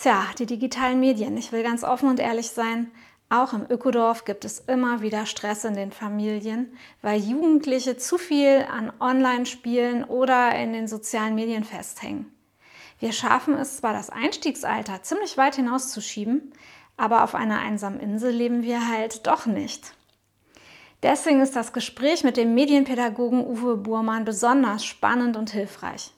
Tja, die digitalen Medien. Ich will ganz offen und ehrlich sein. Auch im Ökodorf gibt es immer wieder Stress in den Familien, weil Jugendliche zu viel an Online-Spielen oder in den sozialen Medien festhängen. Wir schaffen es zwar, das Einstiegsalter ziemlich weit hinauszuschieben, aber auf einer einsamen Insel leben wir halt doch nicht. Deswegen ist das Gespräch mit dem Medienpädagogen Uwe Burmann besonders spannend und hilfreich.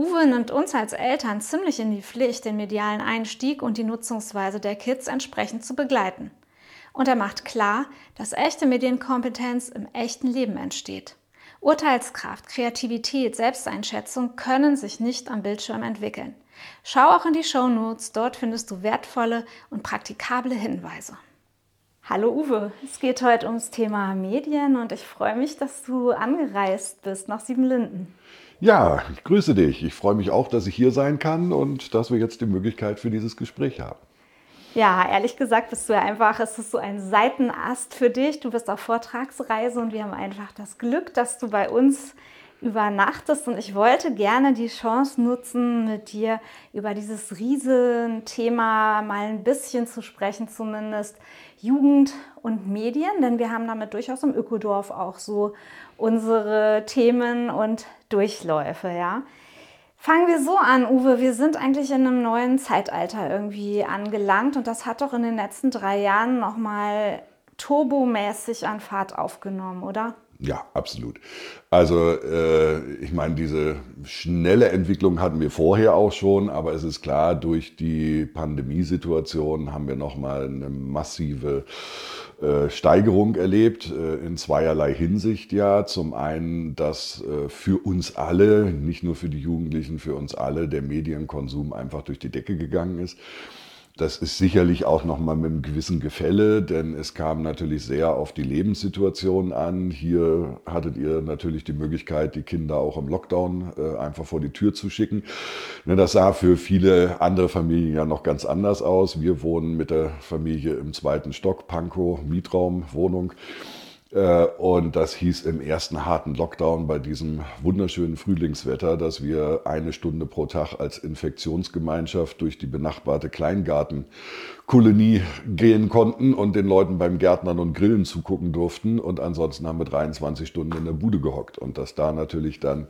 Uwe nimmt uns als Eltern ziemlich in die Pflicht, den medialen Einstieg und die Nutzungsweise der Kids entsprechend zu begleiten. Und er macht klar, dass echte Medienkompetenz im echten Leben entsteht. Urteilskraft, Kreativität, Selbsteinschätzung können sich nicht am Bildschirm entwickeln. Schau auch in die Show Notes, dort findest du wertvolle und praktikable Hinweise. Hallo Uwe, es geht heute ums Thema Medien und ich freue mich, dass du angereist bist nach Siebenlinden. Ja, ich grüße dich. Ich freue mich auch, dass ich hier sein kann und dass wir jetzt die Möglichkeit für dieses Gespräch haben. Ja, ehrlich gesagt bist du ja einfach, es ist so ein Seitenast für dich. Du bist auf Vortragsreise und wir haben einfach das Glück, dass du bei uns übernachtest. Und ich wollte gerne die Chance nutzen, mit dir über dieses Riesenthema mal ein bisschen zu sprechen, zumindest Jugend und Medien, denn wir haben damit durchaus im Ökodorf auch so unsere Themen und Durchläufe, ja. Fangen wir so an, Uwe. Wir sind eigentlich in einem neuen Zeitalter irgendwie angelangt und das hat doch in den letzten drei Jahren nochmal turbomäßig an Fahrt aufgenommen, oder? Ja, absolut. Also äh, ich meine, diese schnelle Entwicklung hatten wir vorher auch schon, aber es ist klar, durch die Pandemiesituation haben wir nochmal eine massive äh, Steigerung erlebt, äh, in zweierlei Hinsicht ja. Zum einen, dass äh, für uns alle, nicht nur für die Jugendlichen, für uns alle der Medienkonsum einfach durch die Decke gegangen ist. Das ist sicherlich auch nochmal mit einem gewissen Gefälle, denn es kam natürlich sehr auf die Lebenssituation an. Hier hattet ihr natürlich die Möglichkeit, die Kinder auch im Lockdown äh, einfach vor die Tür zu schicken. Ne, das sah für viele andere Familien ja noch ganz anders aus. Wir wohnen mit der Familie im zweiten Stock, Pankow, Mietraum, Wohnung. Äh, und das hieß im ersten harten Lockdown bei diesem wunderschönen Frühlingswetter, dass wir eine Stunde pro Tag als Infektionsgemeinschaft durch die benachbarte Kleingartenkolonie gehen konnten und den Leuten beim Gärtnern und Grillen zugucken durften. Und ansonsten haben wir 23 Stunden in der Bude gehockt. Und dass da natürlich dann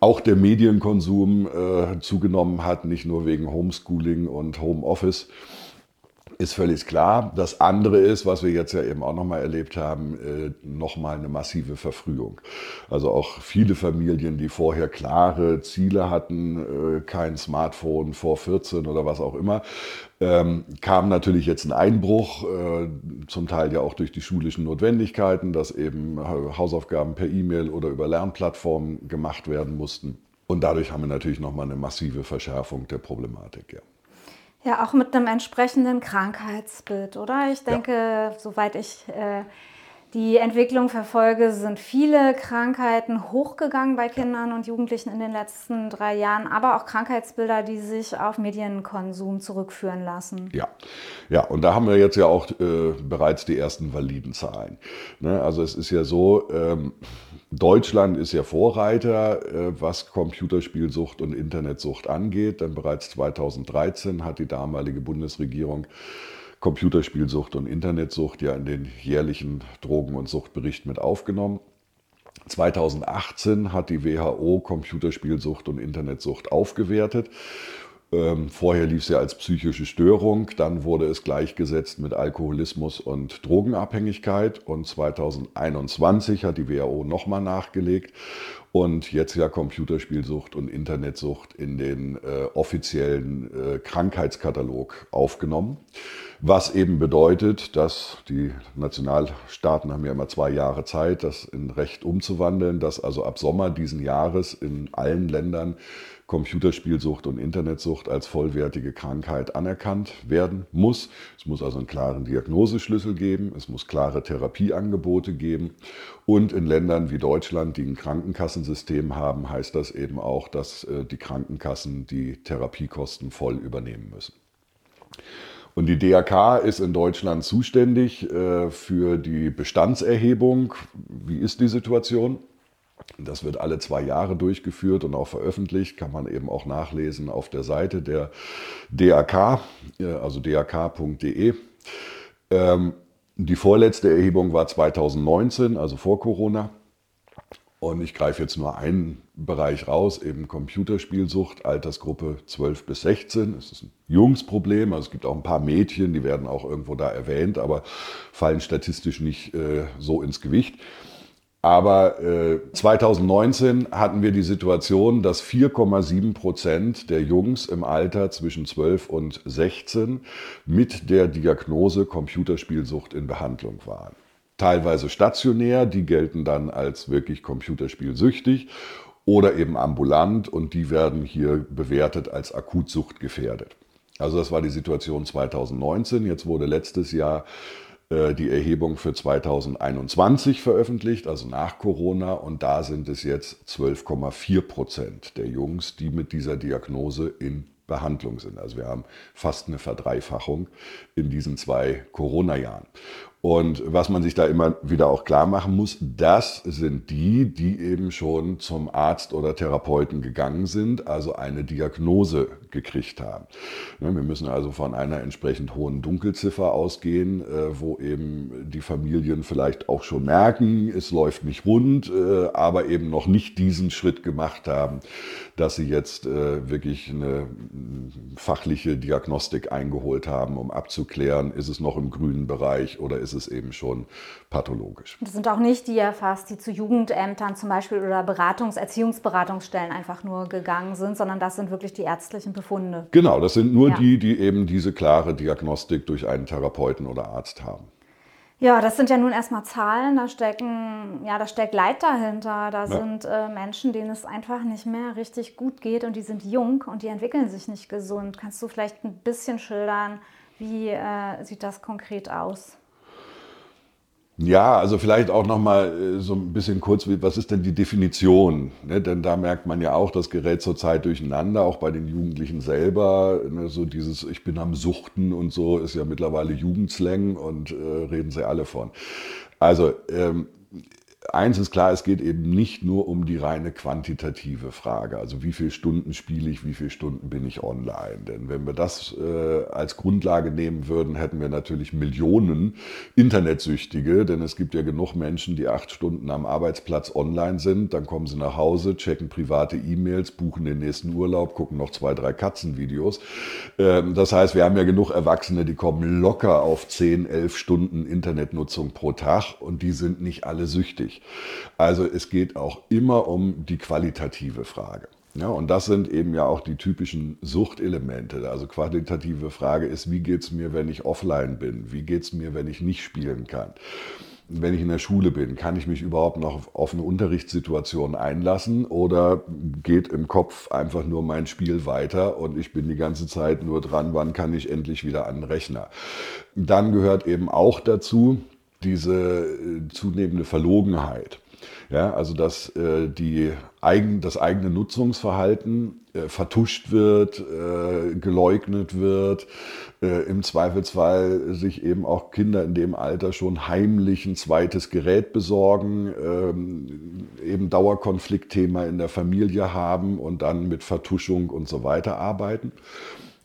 auch der Medienkonsum äh, zugenommen hat, nicht nur wegen Homeschooling und Homeoffice ist völlig klar. Das andere ist, was wir jetzt ja eben auch nochmal erlebt haben, äh, nochmal eine massive Verfrühung. Also auch viele Familien, die vorher klare Ziele hatten, äh, kein Smartphone vor 14 oder was auch immer, ähm, kam natürlich jetzt ein Einbruch, äh, zum Teil ja auch durch die schulischen Notwendigkeiten, dass eben Hausaufgaben per E-Mail oder über Lernplattformen gemacht werden mussten. Und dadurch haben wir natürlich nochmal eine massive Verschärfung der Problematik. Ja. Ja, auch mit einem entsprechenden Krankheitsbild, oder? Ich denke, ja. soweit ich äh, die Entwicklung verfolge, sind viele Krankheiten hochgegangen bei Kindern und Jugendlichen in den letzten drei Jahren, aber auch Krankheitsbilder, die sich auf Medienkonsum zurückführen lassen. Ja, ja, und da haben wir jetzt ja auch äh, bereits die ersten validen Zahlen. Ne? Also es ist ja so, ähm, Deutschland ist ja Vorreiter, äh, was Computerspielsucht und Internetsucht angeht, denn bereits 2013 hat die damalige Bundesregierung Computerspielsucht und Internetsucht ja in den jährlichen Drogen- und Suchtbericht mit aufgenommen. 2018 hat die WHO Computerspielsucht und Internetsucht aufgewertet. Ähm, vorher lief es ja als psychische Störung, dann wurde es gleichgesetzt mit Alkoholismus und Drogenabhängigkeit und 2021 hat die WHO nochmal nachgelegt und jetzt ja Computerspielsucht und Internetsucht in den äh, offiziellen äh, Krankheitskatalog aufgenommen. Was eben bedeutet, dass die Nationalstaaten haben ja immer zwei Jahre Zeit, das in Recht umzuwandeln, dass also ab Sommer diesen Jahres in allen Ländern Computerspielsucht und Internetsucht als vollwertige Krankheit anerkannt werden muss. Es muss also einen klaren Diagnoseschlüssel geben, es muss klare Therapieangebote geben und in Ländern wie Deutschland, die ein Krankenkassensystem haben, heißt das eben auch, dass äh, die Krankenkassen die Therapiekosten voll übernehmen müssen. Und die DRK ist in Deutschland zuständig äh, für die Bestandserhebung. Wie ist die Situation? Das wird alle zwei Jahre durchgeführt und auch veröffentlicht, kann man eben auch nachlesen auf der Seite der DRK, also drk.de. Ähm, die vorletzte Erhebung war 2019, also vor Corona. Und ich greife jetzt nur einen Bereich raus, eben Computerspielsucht, Altersgruppe 12 bis 16. Es ist ein Jungsproblem, also es gibt auch ein paar Mädchen, die werden auch irgendwo da erwähnt, aber fallen statistisch nicht äh, so ins Gewicht. Aber äh, 2019 hatten wir die Situation, dass 4,7 Prozent der Jungs im Alter zwischen 12 und 16 mit der Diagnose Computerspielsucht in Behandlung waren. Teilweise stationär, die gelten dann als wirklich computerspielsüchtig oder eben ambulant und die werden hier bewertet als Akutsucht gefährdet. Also das war die Situation 2019. Jetzt wurde letztes Jahr die Erhebung für 2021 veröffentlicht, also nach Corona, und da sind es jetzt 12,4 Prozent der Jungs, die mit dieser Diagnose in Behandlung sind. Also wir haben fast eine Verdreifachung in diesen zwei Corona-Jahren. Und was man sich da immer wieder auch klar machen muss, das sind die, die eben schon zum Arzt oder Therapeuten gegangen sind, also eine Diagnose gekriegt haben. Wir müssen also von einer entsprechend hohen Dunkelziffer ausgehen, äh, wo eben die Familien vielleicht auch schon merken, es läuft nicht rund, äh, aber eben noch nicht diesen Schritt gemacht haben, dass sie jetzt äh, wirklich eine fachliche Diagnostik eingeholt haben, um abzuklären, ist es noch im grünen Bereich oder ist ist es eben schon pathologisch. Das sind auch nicht die erfasst, die zu Jugendämtern zum Beispiel oder Beratungs-, Erziehungsberatungsstellen einfach nur gegangen sind, sondern das sind wirklich die ärztlichen Befunde. Genau, das sind nur ja. die, die eben diese klare Diagnostik durch einen Therapeuten oder Arzt haben. Ja, das sind ja nun erstmal Zahlen, da stecken, ja, da steckt Leid dahinter. Da ja. sind äh, Menschen, denen es einfach nicht mehr richtig gut geht und die sind jung und die entwickeln sich nicht gesund. Kannst du vielleicht ein bisschen schildern, wie äh, sieht das konkret aus? Ja, also vielleicht auch noch mal äh, so ein bisschen kurz, was ist denn die Definition? Ne, denn da merkt man ja auch, das gerät zurzeit durcheinander, auch bei den Jugendlichen selber. Ne, so dieses Ich bin am Suchten und so ist ja mittlerweile Jugendslang und äh, reden sie alle von. Also ähm, eins ist klar, es geht eben nicht nur um die reine quantitative Frage, also wie viele Stunden spiele ich, wie viele Stunden bin ich online. Denn wenn wir das äh, als Grundlage nehmen würden, hätten wir natürlich Millionen Internetsüchtige, denn es gibt ja genug Menschen, die acht Stunden am Arbeitsplatz online sind, dann kommen sie nach Hause, checken private E-Mails, buchen den nächsten Urlaub, gucken noch zwei, drei Katzenvideos. Ähm, das heißt, wir haben ja genug Erwachsene, die kommen locker auf zehn, elf Stunden Internetnutzung pro Tag. Und die sind nicht alle süchtig wichtig. Also es geht auch immer um die qualitative Frage. Ja, und das sind eben ja auch die typischen Suchtelemente. Also qualitative Frage ist, wie geht es mir, wenn ich offline bin? Wie geht es mir, wenn ich nicht spielen kann? Wenn ich in der Schule bin, kann ich mich überhaupt noch auf eine Unterrichtssituation einlassen oder geht im Kopf einfach nur mein Spiel weiter und ich bin die ganze Zeit nur dran, wann kann ich endlich wieder an den Rechner? Dann gehört eben auch dazu, diese äh, zunehmende Verlogenheit. Ja, also dass äh, die eigen, das eigene Nutzungsverhalten äh, vertuscht wird, äh, geleugnet wird, äh, im Zweifelsfall sich eben auch Kinder in dem Alter schon heimlich ein zweites Gerät besorgen, ähm, eben Dauerkonfliktthema in der Familie haben und dann mit Vertuschung und so weiter arbeiten.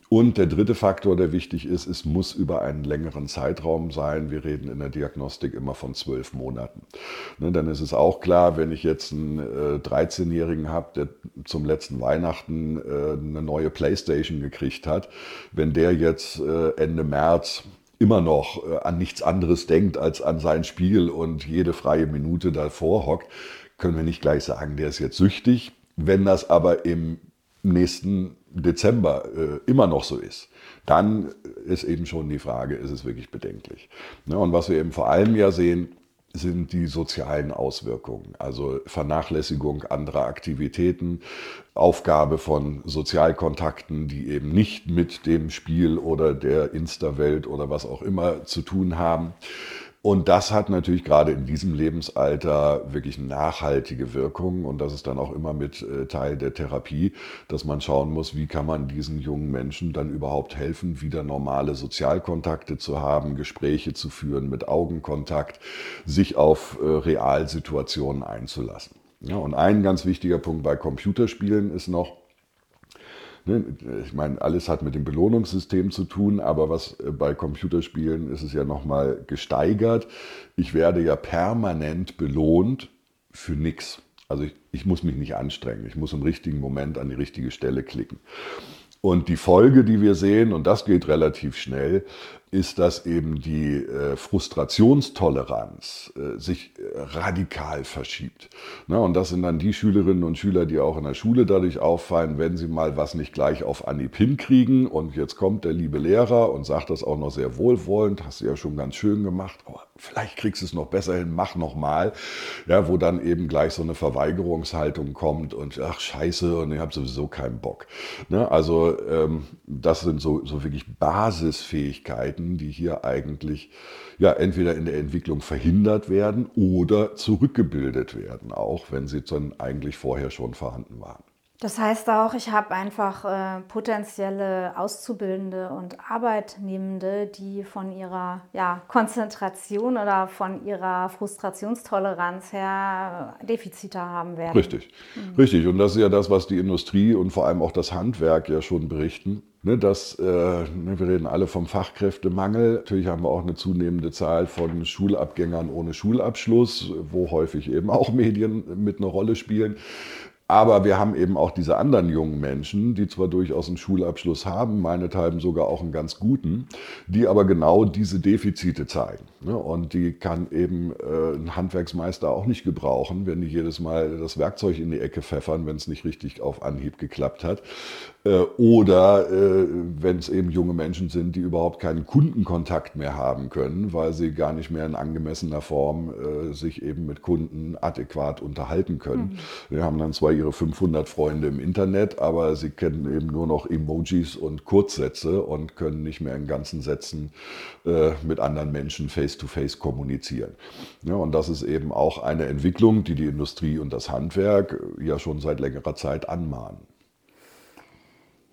Und der dritte Faktor, der wichtig ist, es muss über einen längeren Zeitraum sein. Wir reden in der Diagnostik immer von zwölf Monaten. Ne, dann ist es auch klar, wenn ich jetzt einen äh, 13-Jährigen habe, der zum letzten Weihnachten äh, eine neue Playstation gekriegt hat, wenn der jetzt äh, Ende März immer noch äh, an nichts anderes denkt als an sein Spiel und jede freie Minute davor hockt, können wir nicht gleich sagen, der ist jetzt süchtig. Wenn das aber im nächsten Dezember äh, immer noch so ist, dann ist eben schon die Frage, ist es wirklich bedenklich. Ne? Und was wir eben vor allem ja sehen, sind die sozialen Auswirkungen, also Vernachlässigung anderer Aktivitäten, Aufgabe von Sozialkontakten, die eben nicht mit dem Spiel oder der Insta-Welt oder was auch immer zu tun haben. Und das hat natürlich gerade in diesem Lebensalter wirklich nachhaltige Wirkung. Und das ist dann auch immer mit äh, Teil der Therapie, dass man schauen muss, wie kann man diesen jungen Menschen dann überhaupt helfen, wieder normale Sozialkontakte zu haben, Gespräche zu führen mit Augenkontakt, sich auf äh, Realsituationen einzulassen. Ja, und ein ganz wichtiger Punkt bei Computerspielen ist noch, ich meine, alles hat mit dem Belohnungssystem zu tun, aber was äh, bei Computerspielen ist es ja nochmal gesteigert. Ich werde ja permanent belohnt für nichts. Also ich, ich muss mich nicht anstrengen. Ich muss im richtigen Moment an die richtige Stelle klicken. Und die Folge, die wir sehen, und das geht relativ schnell, ist, dass eben die äh, Frustrationstoleranz äh, sich äh, radikal verschiebt. Na, und das sind dann die Schülerinnen und Schüler, die auch in der Schule dadurch auffallen, wenn sie mal was nicht gleich auf Anhieb hinkriegen und jetzt kommt der liebe Lehrer und sagt das auch noch sehr wohlwollend, hast du ja schon ganz schön gemacht, aber vielleicht kriegst du es noch besser hin, mach noch mal. Ja, wo dann eben gleich so eine Verweigerungshaltung kommt und ach scheiße und ich habe sowieso keinen Bock. Ne, also ähm, das sind so, so wirklich Basisfähigkeiten, Möglichkeiten, die hier eigentlich ja entweder in der Entwicklung verhindert werden oder zurückgebildet werden, auch wenn sie dann eigentlich vorher schon vorhanden waren. Das heißt auch, ich habe einfach äh, potenzielle Auszubildende und Arbeitnehmende, die von ihrer ja, Konzentration oder von ihrer Frustrationstoleranz her Defizite haben werden. Richtig, mhm. richtig. Und das ist ja das, was die Industrie und vor allem auch das Handwerk ja schon berichten. Ne, dass, äh, ne, wir reden alle vom Fachkräftemangel. Natürlich haben wir auch eine zunehmende Zahl von Schulabgängern ohne Schulabschluss, wo häufig eben auch Medien mit einer Rolle spielen. Aber wir haben eben auch diese anderen jungen Menschen, die zwar durchaus einen Schulabschluss haben, meinethalben sogar auch einen ganz guten, die aber genau diese Defizite zeigen. Ne? Und die kann eben äh, ein Handwerksmeister auch nicht gebrauchen, wenn die jedes Mal das Werkzeug in die Ecke pfeffern, wenn es nicht richtig auf Anhieb geklappt hat. Äh, oder äh, wenn es eben junge Menschen sind, die überhaupt keinen Kundenkontakt mehr haben können, weil sie gar nicht mehr in angemessener Form sich eben mit Kunden adäquat unterhalten können. Mhm. Wir haben dann zwar ihre 500 Freunde im Internet, aber sie kennen eben nur noch Emojis und Kurzsätze und können nicht mehr in ganzen Sätzen äh, mit anderen Menschen face-to-face -face kommunizieren. Ja, und das ist eben auch eine Entwicklung, die die Industrie und das Handwerk ja schon seit längerer Zeit anmahnen.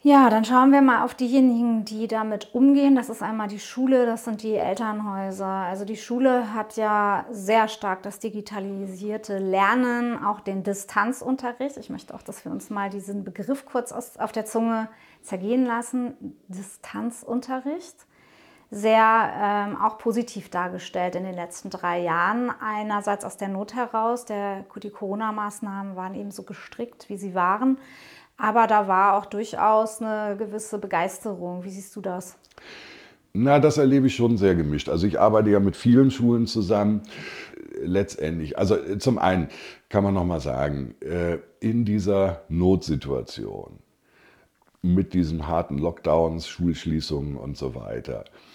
Ja, dann schauen wir mal auf diejenigen, die damit umgehen. Das ist einmal die Schule, das sind die Elternhäuser. Also die Schule hat ja sehr stark das digitalisierte Lernen, auch den Distanzunterricht. Ich möchte auch, dass wir uns mal diesen Begriff kurz auf der Zunge zergehen lassen. Distanzunterricht. Sehr ähm, auch positiv dargestellt in den letzten drei Jahren. Einerseits aus der Not heraus, der, die Corona-Maßnahmen waren eben so gestrickt, wie sie waren. Aber da war auch durchaus eine gewisse Begeisterung. Wie siehst du das? Na, das erlebe ich schon sehr gemischt. Also ich arbeite ja mit vielen Schulen zusammen. Letztendlich, also zum einen kann man noch mal sagen, äh, in dieser Notsituation mit diesen harten Lockdowns, Schulschließungen und so weiter, äh,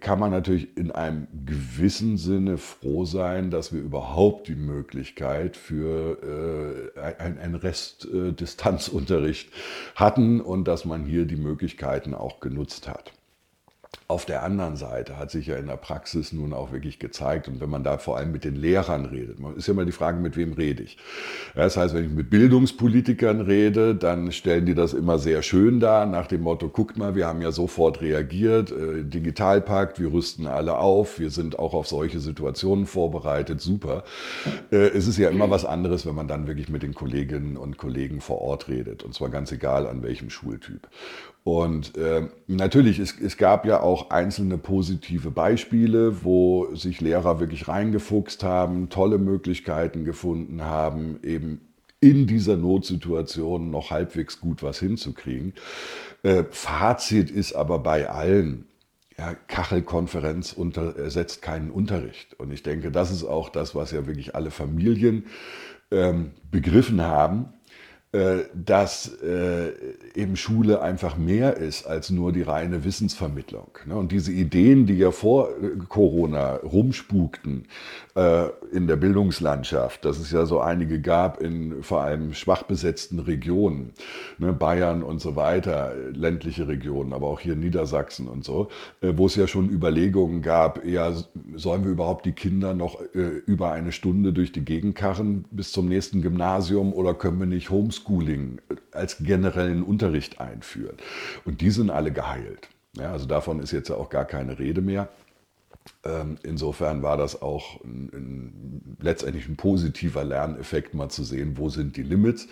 kann man natürlich in einem gewissen Sinne froh sein, dass wir überhaupt die Möglichkeit für äh, einen Restdistanzunterricht hatten und dass man hier die Möglichkeiten auch genutzt hat. Auf der anderen Seite hat sich ja in der Praxis nun auch wirklich gezeigt, und wenn man da vor allem mit den Lehrern redet, ist ja immer die Frage, mit wem rede ich. Das heißt, wenn ich mit Bildungspolitikern rede, dann stellen die das immer sehr schön dar, nach dem Motto, guckt mal, wir haben ja sofort reagiert, äh, Digitalpakt, wir rüsten alle auf, wir sind auch auf solche Situationen vorbereitet, super. Äh, es ist ja immer was anderes, wenn man dann wirklich mit den Kolleginnen und Kollegen vor Ort redet, und zwar ganz egal an welchem Schultyp. Und äh, natürlich, es, es gab ja auch einzelne positive Beispiele, wo sich Lehrer wirklich reingefuchst haben, tolle Möglichkeiten gefunden haben, eben in dieser Notsituation noch halbwegs gut was hinzukriegen. Äh, Fazit ist aber bei allen, ja, Kachelkonferenz unter, ersetzt keinen Unterricht. Und ich denke, das ist auch das, was ja wirklich alle Familien ähm, begriffen haben äh, dass äh, eben Schule einfach mehr ist als nur die reine Wissensvermittlung. Ne? Und diese Ideen, die ja vor äh, Corona rumspukten in der Bildungslandschaft, dass es ja so einige gab in vor allem schwach besetzten Regionen, ne? Bayern und so weiter, ländliche Regionen, aber auch hier Niedersachsen und so, wo es ja schon Überlegungen gab, ja, sollen wir überhaupt die Kinder noch über eine Stunde durch die Gegend karren bis zum nächsten Gymnasium oder können wir nicht Homeschooling Homeschooling als generellen Unterricht einführt. Und die sind alle geheilt. Ja, also davon ist jetzt auch gar keine Rede mehr. Ähm, insofern war das auch ein, ein, letztendlich ein positiver Lerneffekt, mal zu sehen, wo sind die Limits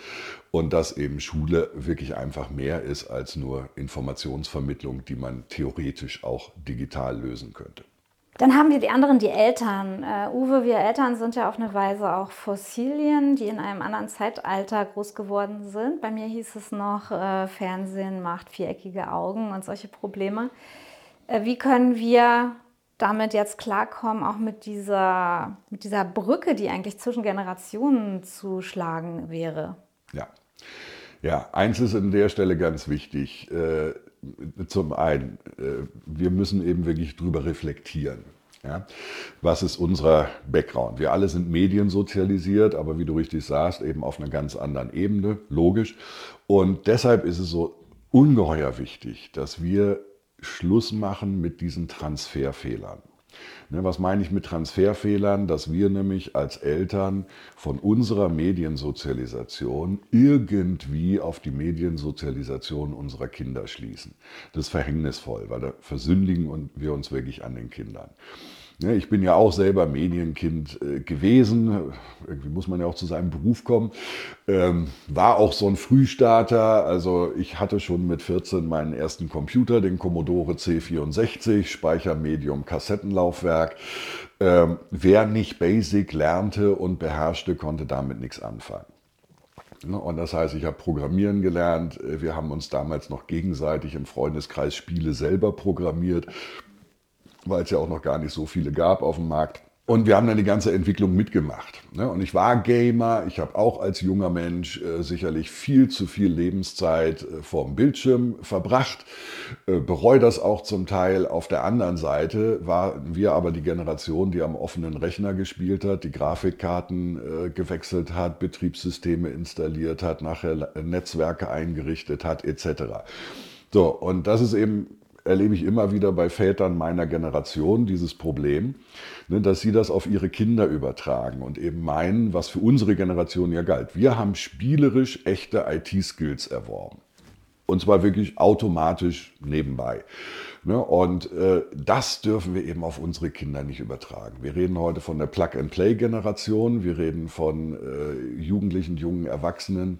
und dass eben Schule wirklich einfach mehr ist als nur Informationsvermittlung, die man theoretisch auch digital lösen könnte. Dann haben wir die anderen, die Eltern. Uh, Uwe, wir Eltern sind ja auf eine Weise auch Fossilien, die in einem anderen Zeitalter groß geworden sind. Bei mir hieß es noch, uh, Fernsehen macht viereckige Augen und solche Probleme. Uh, wie können wir damit jetzt klarkommen, auch mit dieser, mit dieser Brücke, die eigentlich zwischen Generationen zu schlagen wäre? Ja. Ja, eins ist an der Stelle ganz wichtig zum einen, äh, wir müssen eben wirklich drüber reflektieren. Ja? Was ist unser Background? Wir alle sind mediensozialisiert, aber wie du richtig sagst, eben auf einer ganz anderen Ebene, logisch. Und deshalb ist es so ungeheuer wichtig, dass wir Schluss machen mit diesen Transferfehlern. Ne, was meine ich mit Transferfehlern? Dass wir nämlich als Eltern von unserer Mediensozialisation irgendwie auf die Mediensozialisation unserer Kinder schließen. Das ist verhängnisvoll, weil da versündigen wir uns wirklich an den Kindern. Ich bin ja auch selber Medienkind äh, gewesen. Irgendwie muss man ja auch zu seinem Beruf kommen. Ähm, war auch so ein Frühstarter. Also ich hatte schon mit 14 meinen ersten Computer, den Commodore C64, Speichermedium, Kassettenlaufwerk. Ähm, wer nicht Basic lernte und beherrschte, konnte damit nichts anfangen. Und das heißt, ich habe Programmieren gelernt. Wir haben uns damals noch gegenseitig im Freundeskreis Spiele selber programmiert weil es ja auch noch gar nicht so viele gab auf dem Markt. Und wir haben dann die ganze Entwicklung mitgemacht. Ne? Und ich war Gamer, ich habe auch als junger Mensch äh, sicherlich viel zu viel Lebenszeit äh, vorm Bildschirm verbracht, äh, bereue das auch zum Teil. Auf der anderen Seite waren wir aber die Generation, die am offenen Rechner gespielt hat, die Grafikkarten gewechselt hat, Betriebssysteme installiert hat, nachher Netzwerke eingerichtet hat, etc. So, und das ist eben erlebe ich immer wieder bei Vätern meiner Generation dieses Problem, ne, dass sie das auf ihre Kinder übertragen und eben meinen, was für unsere Generation ja galt. Wir haben spielerisch echte IT-Skills erworben. Und zwar wirklich automatisch nebenbei. Ne, und äh, das dürfen wir eben auf unsere Kinder nicht übertragen. Wir reden heute von der Plug-and-Play-Generation, wir reden von äh, Jugendlichen, jungen Erwachsenen,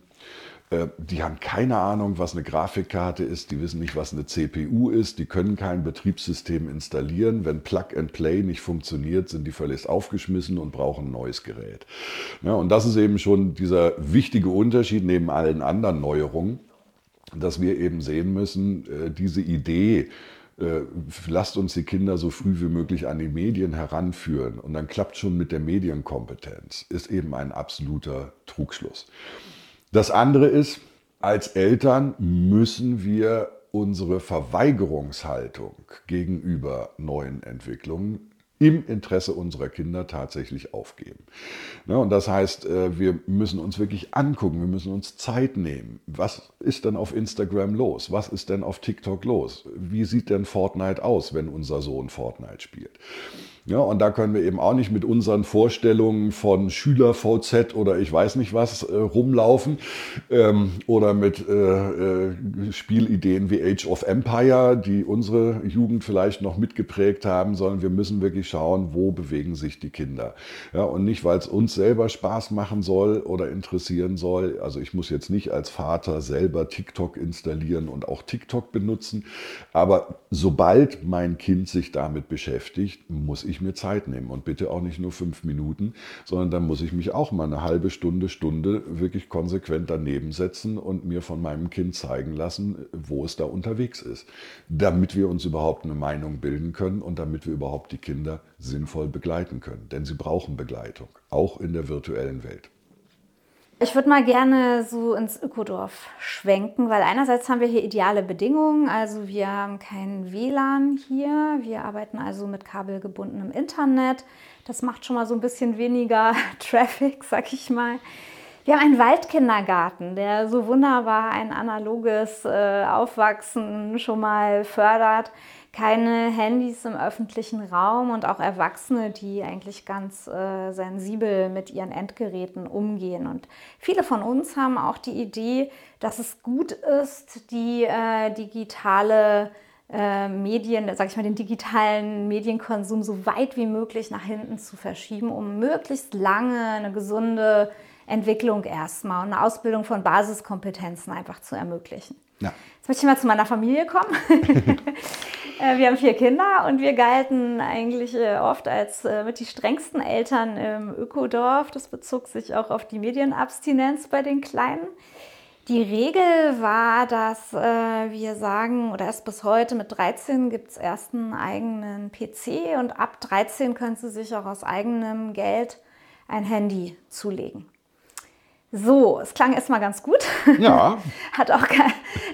die haben keine Ahnung, was eine Grafikkarte ist, die wissen nicht, was eine CPU ist, die können kein Betriebssystem installieren. Wenn Plug and Play nicht funktioniert, sind die völlig aufgeschmissen und brauchen ein neues Gerät. Ja, und das ist eben schon dieser wichtige Unterschied neben allen anderen Neuerungen, dass wir eben sehen müssen, äh, diese Idee, äh, lasst uns die Kinder so früh wie möglich an die Medien heranführen und dann klappt schon mit der Medienkompetenz, ist eben ein absoluter Trugschluss. Das andere ist, als Eltern müssen wir unsere Verweigerungshaltung gegenüber neuen Entwicklungen im Interesse unserer Kinder tatsächlich aufgeben. Ne, und das heißt, äh, wir müssen uns wirklich angucken, wir müssen uns Zeit nehmen. Was ist denn auf Instagram los? Was ist denn auf TikTok los? Wie sieht denn Fortnite aus, wenn unser Sohn Fortnite spielt? Ja, und da können wir eben auch nicht mit unseren Vorstellungen von Schüler-VZ oder ich weiß nicht was äh, rumlaufen ähm, oder mit äh, äh, Spielideen wie Age of Empire, die unsere Jugend vielleicht noch mitgeprägt haben, sondern wir müssen wirklich schauen, wo bewegen sich die Kinder. Ja, und nicht, weil es uns selber Spaß machen soll oder interessieren soll. Also ich muss jetzt nicht als Vater selber TikTok installieren und auch TikTok benutzen. Aber sobald mein Kind sich damit beschäftigt, muss ich mir Zeit nehmen. Und bitte auch nicht nur fünf Minuten, sondern dann muss ich mich auch mal eine halbe Stunde, Stunde wirklich konsequent daneben setzen und mir von meinem Kind zeigen lassen, wo es da unterwegs ist. Damit wir uns überhaupt eine Meinung bilden können und damit wir überhaupt die Kinder sinnvoll begleiten können. Denn sie brauchen Begleitung, auch in der virtuellen Welt. Ich würde mal gerne so ins Ökodorf schwenken, weil einerseits haben wir hier ideale Bedingungen. Also wir haben kein WLAN hier. Wir arbeiten also mit kabelgebundenem Internet. Das macht schon mal so ein bisschen weniger Traffic, sag ich mal. Wir haben einen Waldkindergarten, der so wunderbar ein analoges äh, Aufwachsen schon mal fördert keine Handys im öffentlichen Raum und auch Erwachsene, die eigentlich ganz äh, sensibel mit ihren Endgeräten umgehen. Und viele von uns haben auch die Idee, dass es gut ist, die äh, digitale äh, Medien, sag ich mal, den digitalen Medienkonsum so weit wie möglich nach hinten zu verschieben, um möglichst lange eine gesunde Entwicklung erstmal und eine Ausbildung von Basiskompetenzen einfach zu ermöglichen. Ja. Jetzt möchte ich mal zu meiner Familie kommen. Äh, wir haben vier Kinder und wir galten eigentlich äh, oft als äh, mit die strengsten Eltern im Ökodorf. Das bezog sich auch auf die Medienabstinenz bei den Kleinen. Die Regel war, dass wir sagen, oder erst bis heute mit 13 gibt es erst einen eigenen PC und ab 13 können sie sich auch aus eigenem Geld ein Handy zulegen. So, es klang erstmal ganz gut. Ja. hat auch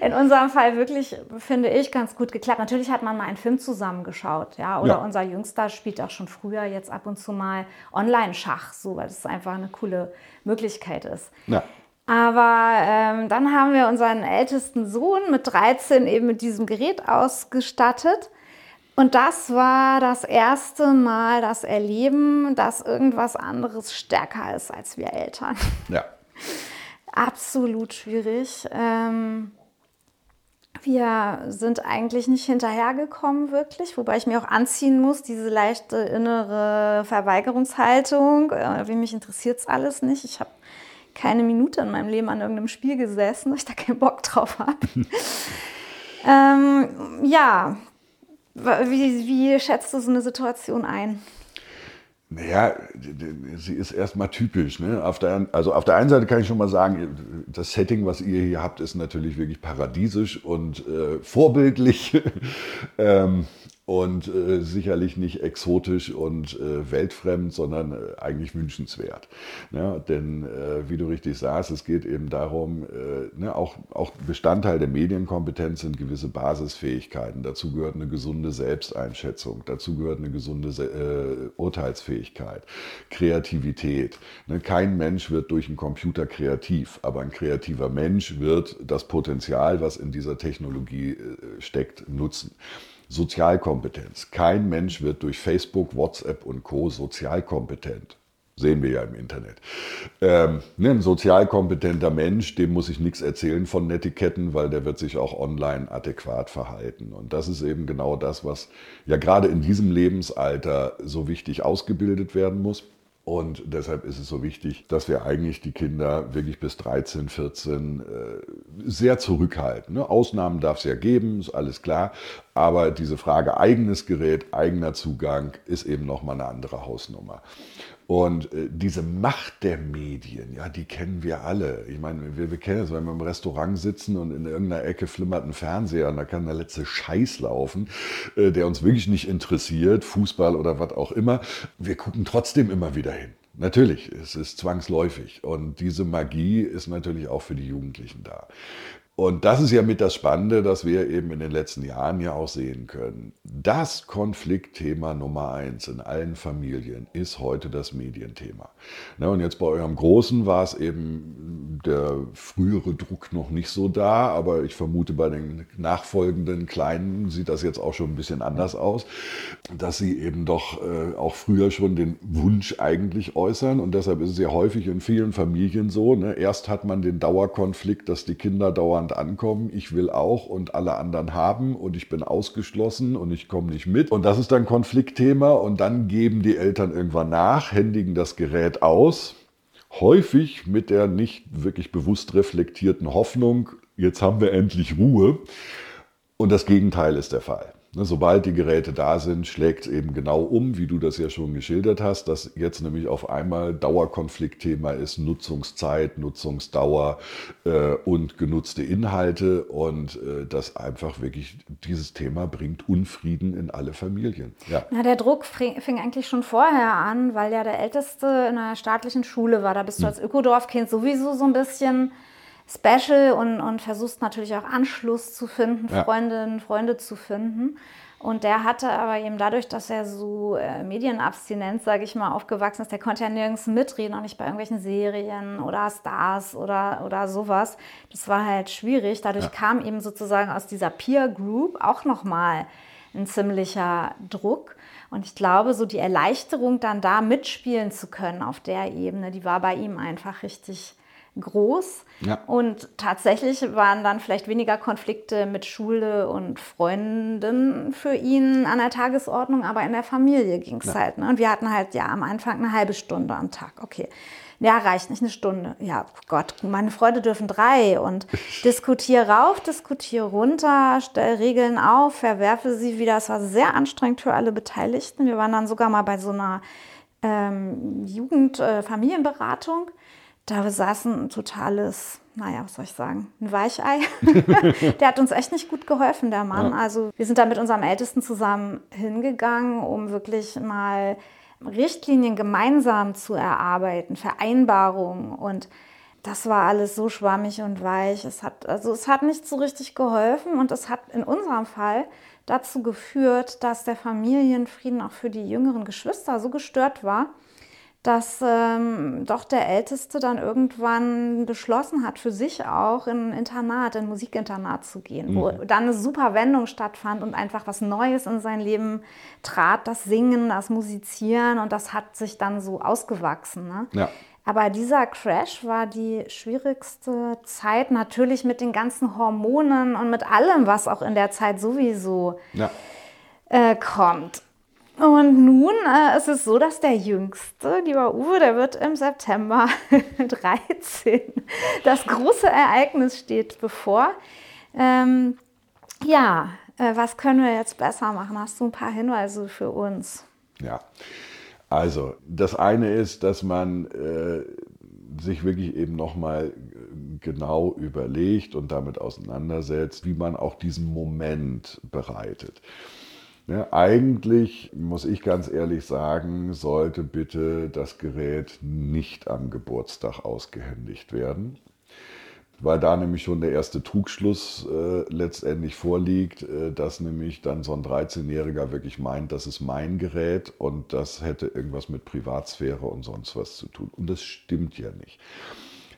in unserem Fall wirklich, finde ich, ganz gut geklappt. Natürlich hat man mal einen Film zusammengeschaut, ja. Oder ja. unser Jüngster spielt auch schon früher jetzt ab und zu mal Online-Schach, so, weil das einfach eine coole Möglichkeit ist. Ja. Aber ähm, dann haben wir unseren ältesten Sohn mit 13 eben mit diesem Gerät ausgestattet. Und das war das erste Mal das Erleben, dass irgendwas anderes stärker ist als wir Eltern. Ja. Absolut schwierig. Ähm, wir sind eigentlich nicht hinterhergekommen, wirklich, wobei ich mir auch anziehen muss, diese leichte innere Verweigerungshaltung. Äh, wie mich interessiert es alles nicht. Ich habe keine Minute in meinem Leben an irgendeinem Spiel gesessen, weil ich da keinen Bock drauf habe. ähm, ja, wie, wie schätzt du so eine Situation ein? Naja, sie ist erstmal typisch. Ne? Auf der, also auf der einen Seite kann ich schon mal sagen, das Setting, was ihr hier habt, ist natürlich wirklich paradiesisch und äh, vorbildlich. ähm, und äh, sicherlich nicht exotisch und äh, weltfremd, sondern äh, eigentlich wünschenswert. Ja, denn äh, wie du richtig sagst, es geht eben darum, äh, ne, auch, auch Bestandteil der Medienkompetenz sind gewisse Basisfähigkeiten. Dazu gehört eine gesunde Selbsteinschätzung, dazu gehört eine gesunde äh, Urteilsfähigkeit, Kreativität. Ne, kein Mensch wird durch einen Computer kreativ, aber ein kreativer Mensch wird das Potenzial, was in dieser Technologie steckt, nutzen. Sozialkompetenz. Kein Mensch wird durch Facebook, WhatsApp und Co. sozialkompetent. Sehen wir ja im Internet. Ähm, ne, ein sozialkompetenter Mensch, dem muss ich nichts erzählen von Netiquetten, weil der wird sich auch online adäquat verhalten. Und das ist eben genau das, was ja gerade in diesem Lebensalter so wichtig ausgebildet werden muss. Und deshalb ist es so wichtig, dass wir eigentlich die Kinder wirklich bis 13, 14 äh, sehr zurückhalten. Ne? Ausnahmen darf es ja geben, ist alles klar. Aber diese Frage eigenes Gerät, eigener Zugang ist eben nochmal eine andere Hausnummer. Und äh, diese Macht der Medien, ja, die kennen wir alle. Ich meine, wir, wir kennen es, wenn wir im Restaurant sitzen und in irgendeiner Ecke flimmert ein Fernseher und da kann der letzte Scheiß laufen, äh, der uns wirklich nicht interessiert, Fußball oder was auch immer. Wir gucken trotzdem immer wieder hin. Natürlich, es ist zwangsläufig. Und diese Magie ist natürlich auch für die Jugendlichen da. Und das ist ja mit das Spannende, dass wir eben in den letzten Jahren ja auch sehen können. Das Konfliktthema Nummer eins in allen Familien ist heute das Medienthema. Na, und jetzt bei eurem Großen war es eben der frühere Druck noch nicht so da, aber ich vermute bei den nachfolgenden Kleinen sieht das jetzt auch schon ein bisschen anders aus, dass sie eben doch äh, auch früher schon den Wunsch eigentlich äußern. Und deshalb ist es ja häufig in vielen Familien so, ne? erst hat man den Dauerkonflikt, dass die Kinder dauernd Land ankommen, ich will auch und alle anderen haben und ich bin ausgeschlossen und ich komme nicht mit. Und das ist dann Konfliktthema und dann geben die Eltern irgendwann nach, händigen das Gerät aus. Häufig mit der nicht wirklich bewusst reflektierten Hoffnung, jetzt haben wir endlich Ruhe. Und das Gegenteil ist der Fall. Ne, sobald die Geräte da sind, schlägt es eben genau um, wie du das ja schon geschildert hast, dass jetzt nämlich auf einmal Dauerkonfliktthema ist, Nutzungszeit, Nutzungsdauer äh, und genutzte Inhalte und äh, das einfach wirklich, dieses Thema bringt Unfrieden in alle Familien. Ja. Na, der Druck fing eigentlich schon vorher an, weil ja der Älteste in einer staatlichen Schule war. Da bist du hm. als Ökodorfkind sowieso so ein bisschen special und, und versuchst natürlich auch Anschluss zu finden, ja. Freundinnen, Freunde zu finden. Und der hatte aber eben dadurch, dass er so äh, medienabstinent, sage ich mal, aufgewachsen ist, der konnte ja nirgends mitreden, auch nicht bei irgendwelchen Serien oder Stars oder, oder sowas. Das war halt schwierig. Dadurch ja. kam eben sozusagen aus dieser Peer Group auch nochmal ein ziemlicher Druck. Und ich glaube, so die Erleichterung, dann da mitspielen zu können auf der Ebene, die war bei ihm einfach richtig groß. Ja. Und tatsächlich waren dann vielleicht weniger Konflikte mit Schule und Freunden für ihn an der Tagesordnung, aber in der Familie ging es ja. halt. Ne? Und wir hatten halt ja am Anfang eine halbe Stunde am Tag. Okay. Ja, reicht nicht eine Stunde. Ja, Gott, meine Freunde dürfen drei. Und diskutiere rauf, diskutiere runter, stell Regeln auf, verwerfe sie wieder. Es war sehr anstrengend für alle Beteiligten. Wir waren dann sogar mal bei so einer ähm, Jugend-Familienberatung. Äh, da saßen ein totales, naja, was soll ich sagen, ein Weichei. der hat uns echt nicht gut geholfen, der Mann. Ja. Also wir sind da mit unserem Ältesten zusammen hingegangen, um wirklich mal Richtlinien gemeinsam zu erarbeiten, Vereinbarungen und das war alles so schwammig und weich. Es hat, also es hat nicht so richtig geholfen und es hat in unserem Fall dazu geführt, dass der Familienfrieden auch für die jüngeren Geschwister so gestört war, dass ähm, doch der Älteste dann irgendwann beschlossen hat, für sich auch in ein Internat, in ein Musikinternat zu gehen, mhm. wo dann eine super Wendung stattfand und einfach was Neues in sein Leben trat, das Singen, das Musizieren und das hat sich dann so ausgewachsen. Ne? Ja. Aber dieser Crash war die schwierigste Zeit, natürlich mit den ganzen Hormonen und mit allem, was auch in der Zeit sowieso ja. äh, kommt. Und nun äh, ist es so, dass der Jüngste, lieber Uwe, der wird im September 13. Das große Ereignis steht bevor. Ähm, ja, äh, was können wir jetzt besser machen? Hast du ein paar Hinweise für uns? Ja, also das eine ist, dass man äh, sich wirklich eben nochmal genau überlegt und damit auseinandersetzt, wie man auch diesen Moment bereitet. Ne, eigentlich, muss ich ganz ehrlich sagen, sollte bitte das Gerät nicht am Geburtstag ausgehändigt werden, weil da nämlich schon der erste Trugschluss äh, letztendlich vorliegt, äh, dass nämlich dann so ein 13-Jähriger wirklich meint, das ist mein Gerät und das hätte irgendwas mit Privatsphäre und sonst was zu tun. Und das stimmt ja nicht.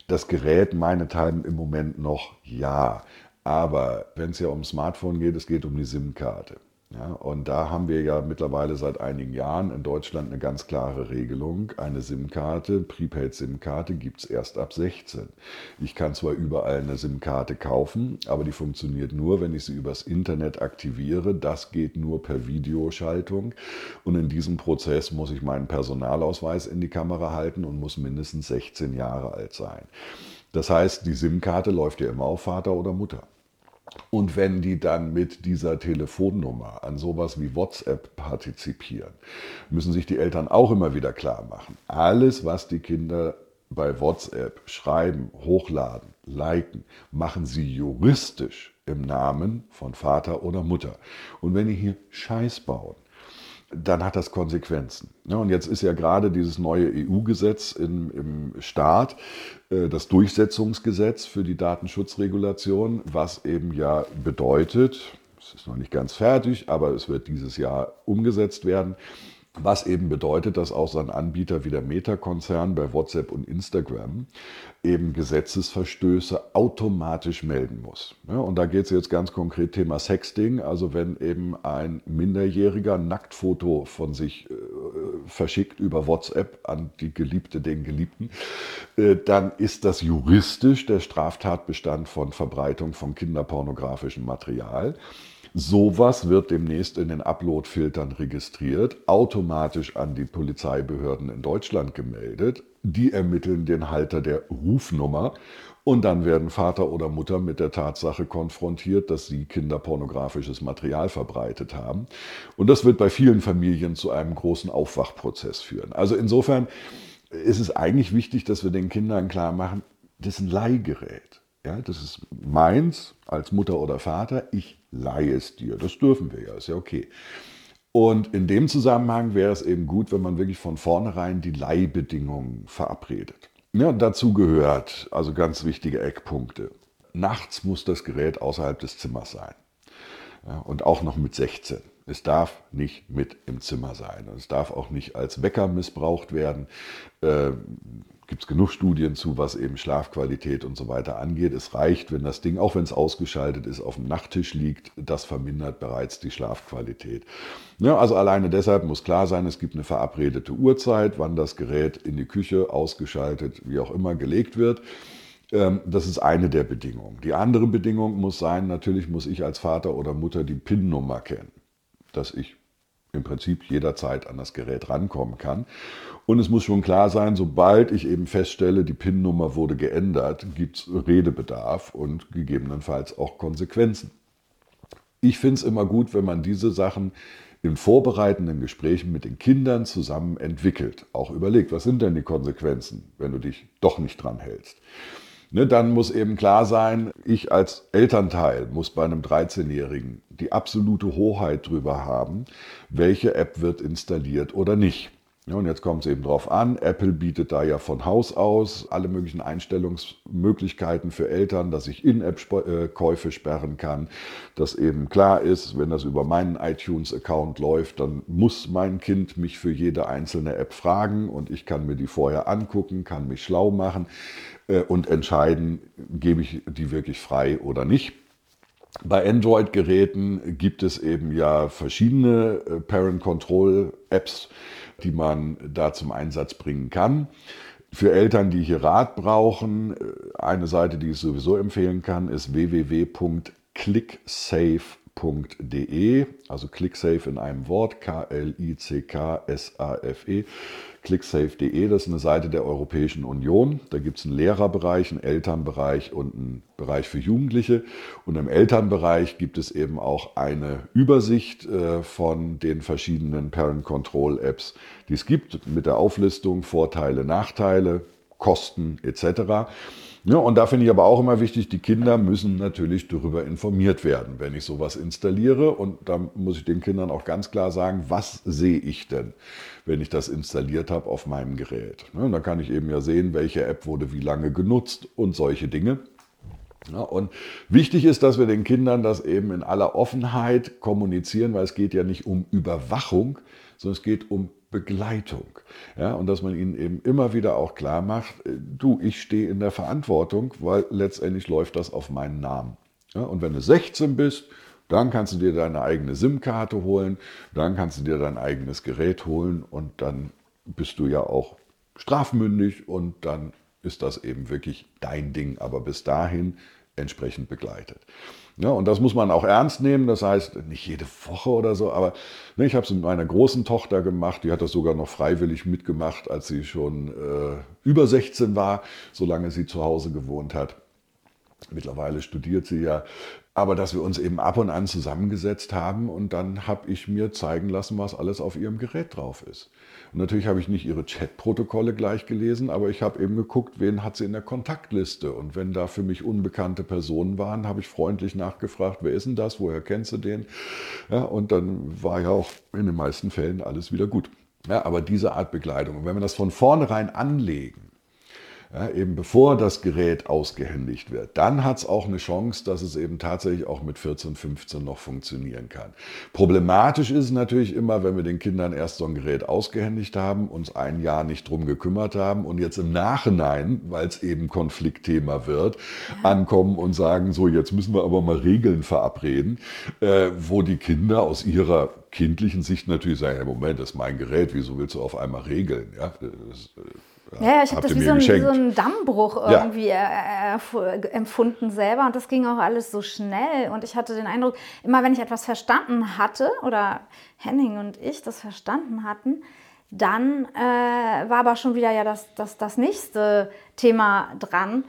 Das Gerät meinethalben im Moment noch ja, aber wenn es ja um Smartphone geht, es geht um die SIM-Karte. Ja, und da haben wir ja mittlerweile seit einigen Jahren in Deutschland eine ganz klare Regelung. Eine SIM-Karte, Prepaid-SIM-Karte gibt es erst ab 16. Ich kann zwar überall eine SIM-Karte kaufen, aber die funktioniert nur, wenn ich sie übers Internet aktiviere. Das geht nur per Videoschaltung. Und in diesem Prozess muss ich meinen Personalausweis in die Kamera halten und muss mindestens 16 Jahre alt sein. Das heißt, die SIM-Karte läuft ja immer auf Vater oder Mutter. Und wenn die dann mit dieser Telefonnummer an sowas wie WhatsApp partizipieren, müssen sich die Eltern auch immer wieder klar machen. Alles, was die Kinder bei WhatsApp schreiben, hochladen, liken, machen sie juristisch im Namen von Vater oder Mutter. Und wenn die hier Scheiß bauen, dann hat das Konsequenzen. und jetzt ist ja gerade dieses neue EU-Gesetz im Staat, äh, das Durchsetzungsgesetz für die Datenschutzregulation, was eben ja bedeutet, es ist noch nicht ganz fertig, aber es wird dieses Jahr umgesetzt werden, was eben bedeutet, dass auch so ein Anbieter wie der Meta-Konzern bei WhatsApp und Instagram eben Gesetzesverstöße automatisch melden muss. Und da geht es jetzt ganz konkret Thema Sexting. Also wenn eben ein Minderjähriger ein Nacktfoto von sich äh, verschickt über WhatsApp an die Geliebte, den Geliebten, äh, dann ist das juristisch der Straftatbestand von Verbreitung von kinderpornografischem Material. Sowas wird demnächst in den Upload-Filtern registriert, automatisch an die Polizeibehörden in Deutschland gemeldet. Die ermitteln den Halter der Rufnummer und dann werden Vater oder Mutter mit der Tatsache konfrontiert, dass sie kinderpornografisches Material verbreitet haben. Und das wird bei vielen Familien zu einem großen Aufwachprozess führen. Also insofern ist es eigentlich wichtig, dass wir den Kindern klar machen, das ist ein Leihgerät. Ja, das ist meins als Mutter oder Vater. Ich leihe es dir. Das dürfen wir ja, ist ja okay. Und in dem Zusammenhang wäre es eben gut, wenn man wirklich von vornherein die Leihbedingungen verabredet. Ja, dazu gehört, also ganz wichtige Eckpunkte. Nachts muss das Gerät außerhalb des Zimmers sein. Ja, und auch noch mit 16. Es darf nicht mit im Zimmer sein. Es darf auch nicht als Wecker missbraucht werden. Äh, gibt es genug Studien zu, was eben Schlafqualität und so weiter angeht. Es reicht, wenn das Ding, auch wenn es ausgeschaltet ist, auf dem Nachttisch liegt. Das vermindert bereits die Schlafqualität. Ja, also alleine deshalb muss klar sein, es gibt eine verabredete Uhrzeit, wann das Gerät in die Küche ausgeschaltet, wie auch immer, gelegt wird. Ähm, das ist eine der Bedingungen. Die andere Bedingung muss sein, natürlich muss ich als Vater oder Mutter die PIN-Nummer kennen, dass ich im Prinzip jederzeit an das Gerät rankommen kann. Und es muss schon klar sein, sobald ich eben feststelle, die PIN-Nummer wurde geändert, gibt es Redebedarf und gegebenenfalls auch Konsequenzen. Ich finde es immer gut, wenn man diese Sachen in vorbereitenden Gesprächen mit den Kindern zusammen entwickelt. Auch überlegt, was sind denn die Konsequenzen, wenn du dich doch nicht dran hältst. Ne, dann muss eben klar sein, ich als Elternteil muss bei einem 13-Jährigen die absolute Hoheit drüber haben, welche App wird installiert oder nicht. Ja, und jetzt kommt es eben drauf an. Apple bietet da ja von Haus aus alle möglichen Einstellungsmöglichkeiten für Eltern, dass ich In-App-Käufe sperren kann, dass eben klar ist, wenn das über meinen iTunes-Account läuft, dann muss mein Kind mich für jede einzelne App fragen und ich kann mir die vorher angucken, kann mich schlau machen äh, und entscheiden, gebe ich die wirklich frei oder nicht. Bei Android-Geräten gibt es eben ja verschiedene äh, Parent-Control-Apps, die man da zum Einsatz bringen kann. Für Eltern, die hier Rat brauchen, äh, eine Seite, die ich sowieso empfehlen kann, ist www.clicksafe.de, also ClickSafe in einem Wort, K-L-I-C-K-S-A-F-E clicksafe.de, das ist eine Seite der Europäischen Union. Da gibt es einen Lehrerbereich, einen Elternbereich und einen Bereich für Jugendliche. Und im Elternbereich gibt es eben auch eine Übersicht äh, von den verschiedenen Parent Control Apps, die es gibt, mit der Auflistung Vorteile, Nachteile, Kosten etc. Ja, und da finde ich aber auch immer wichtig, die Kinder müssen natürlich darüber informiert werden, wenn ich sowas installiere. Und da muss ich den Kindern auch ganz klar sagen, was sehe ich denn, wenn ich das installiert habe auf meinem Gerät. Ne, und da kann ich eben ja sehen, welche App wurde wie lange genutzt und solche Dinge. Ja, und wichtig ist, dass wir den Kindern das eben in aller Offenheit kommunizieren, weil es geht ja nicht um Überwachung, sondern es geht um Begleitung. Ja, und dass man ihnen eben immer wieder auch klar macht, äh, du, ich stehe in der Verantwortung, weil letztendlich läuft das auf meinen Namen. Ja, und wenn du 16 bist, dann kannst du dir deine eigene SIM-Karte holen, dann kannst du dir dein eigenes Gerät holen und dann bist du ja auch strafmündig und dann ist das eben wirklich dein Ding. Aber bis dahin entsprechend begleitet. Ja, und das muss man auch ernst nehmen. Das heißt, nicht jede Woche oder so, aber ne, ich habe es mit meiner großen Tochter gemacht. Die hat das sogar noch freiwillig mitgemacht, als sie schon äh, über 16 war, solange sie zu Hause gewohnt hat. Mittlerweile studiert sie ja. Aber dass wir uns eben ab und an zusammengesetzt haben und dann habe ich mir zeigen lassen, was alles auf ihrem Gerät drauf ist. Natürlich habe ich nicht ihre Chatprotokolle gleich gelesen, aber ich habe eben geguckt, wen hat sie in der Kontaktliste. Und wenn da für mich unbekannte Personen waren, habe ich freundlich nachgefragt, wer ist denn das, woher kennst du den? Ja, und dann war ja auch in den meisten Fällen alles wieder gut. Ja, aber diese Art Begleitung, wenn wir das von vornherein anlegen, ja, eben bevor das Gerät ausgehändigt wird, dann hat es auch eine Chance, dass es eben tatsächlich auch mit 14, 15 noch funktionieren kann. Problematisch ist es natürlich immer, wenn wir den Kindern erst so ein Gerät ausgehändigt haben, uns ein Jahr nicht drum gekümmert haben und jetzt im Nachhinein, weil es eben Konfliktthema wird, ja. ankommen und sagen, so jetzt müssen wir aber mal Regeln verabreden, äh, wo die Kinder aus ihrer kindlichen Sicht natürlich sagen, ja, Moment, das ist mein Gerät, wieso willst du auf einmal regeln? Ja, das, äh, ja, ich habe das wie so, ein, wie so einen Dammbruch irgendwie ja. empfunden selber und das ging auch alles so schnell und ich hatte den Eindruck, immer wenn ich etwas verstanden hatte oder Henning und ich das verstanden hatten, dann äh, war aber schon wieder ja das, das, das nächste Thema dran